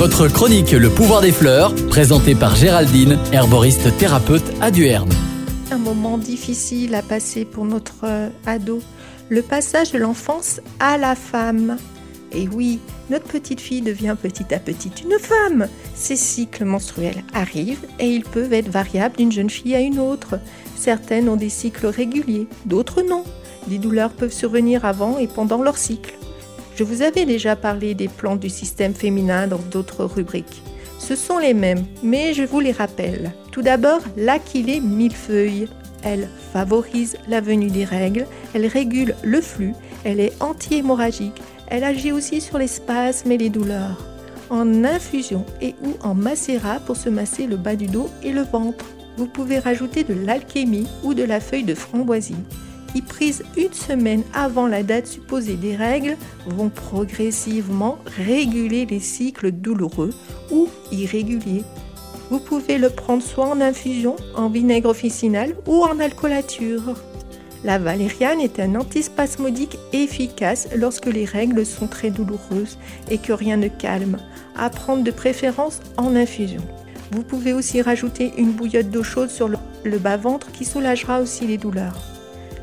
Votre chronique Le pouvoir des fleurs, présentée par Géraldine, herboriste thérapeute à Duerne. Un moment difficile à passer pour notre euh, ado, le passage de l'enfance à la femme. Et oui, notre petite fille devient petit à petit une femme. Ces cycles menstruels arrivent et ils peuvent être variables d'une jeune fille à une autre. Certaines ont des cycles réguliers, d'autres non. Des douleurs peuvent survenir avant et pendant leur cycle. Je vous avais déjà parlé des plantes du système féminin dans d'autres rubriques. Ce sont les mêmes, mais je vous les rappelle. Tout d'abord, l'aquilée millefeuille. Elle favorise la venue des règles, elle régule le flux, elle est anti-hémorragique, elle agit aussi sur les spasmes et les douleurs. En infusion et ou en macérat pour se masser le bas du dos et le ventre. Vous pouvez rajouter de l'alchémie ou de la feuille de framboisie qui, prises une semaine avant la date supposée des règles, vont progressivement réguler les cycles douloureux ou irréguliers. Vous pouvez le prendre soit en infusion, en vinaigre officinal ou en alcoolature. La valériane est un antispasmodique efficace lorsque les règles sont très douloureuses et que rien ne calme, à prendre de préférence en infusion. Vous pouvez aussi rajouter une bouillotte d'eau chaude sur le bas-ventre qui soulagera aussi les douleurs.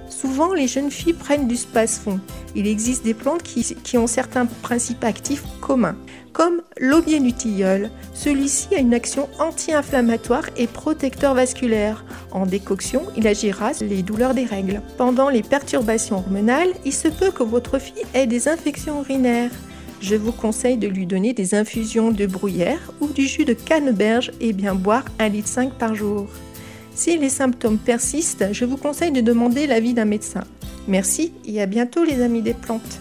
Souvent, les jeunes filles prennent du spasfon. Il existe des plantes qui, ont certains principes actifs communs, comme l'aubier. Celui-ci a une action anti-inflammatoire et protecteur vasculaire. En décoction, il agira les douleurs des règles. Pendant les perturbations hormonales, il se peut que votre fille ait des infections urinaires. Je vous conseille de lui donner des infusions de bruyère ou du jus de canneberge et bien boire 1,5 litre par jour. Si les symptômes persistent, je vous conseille de demander l'avis d'un médecin. Merci et à bientôt les amis des plantes.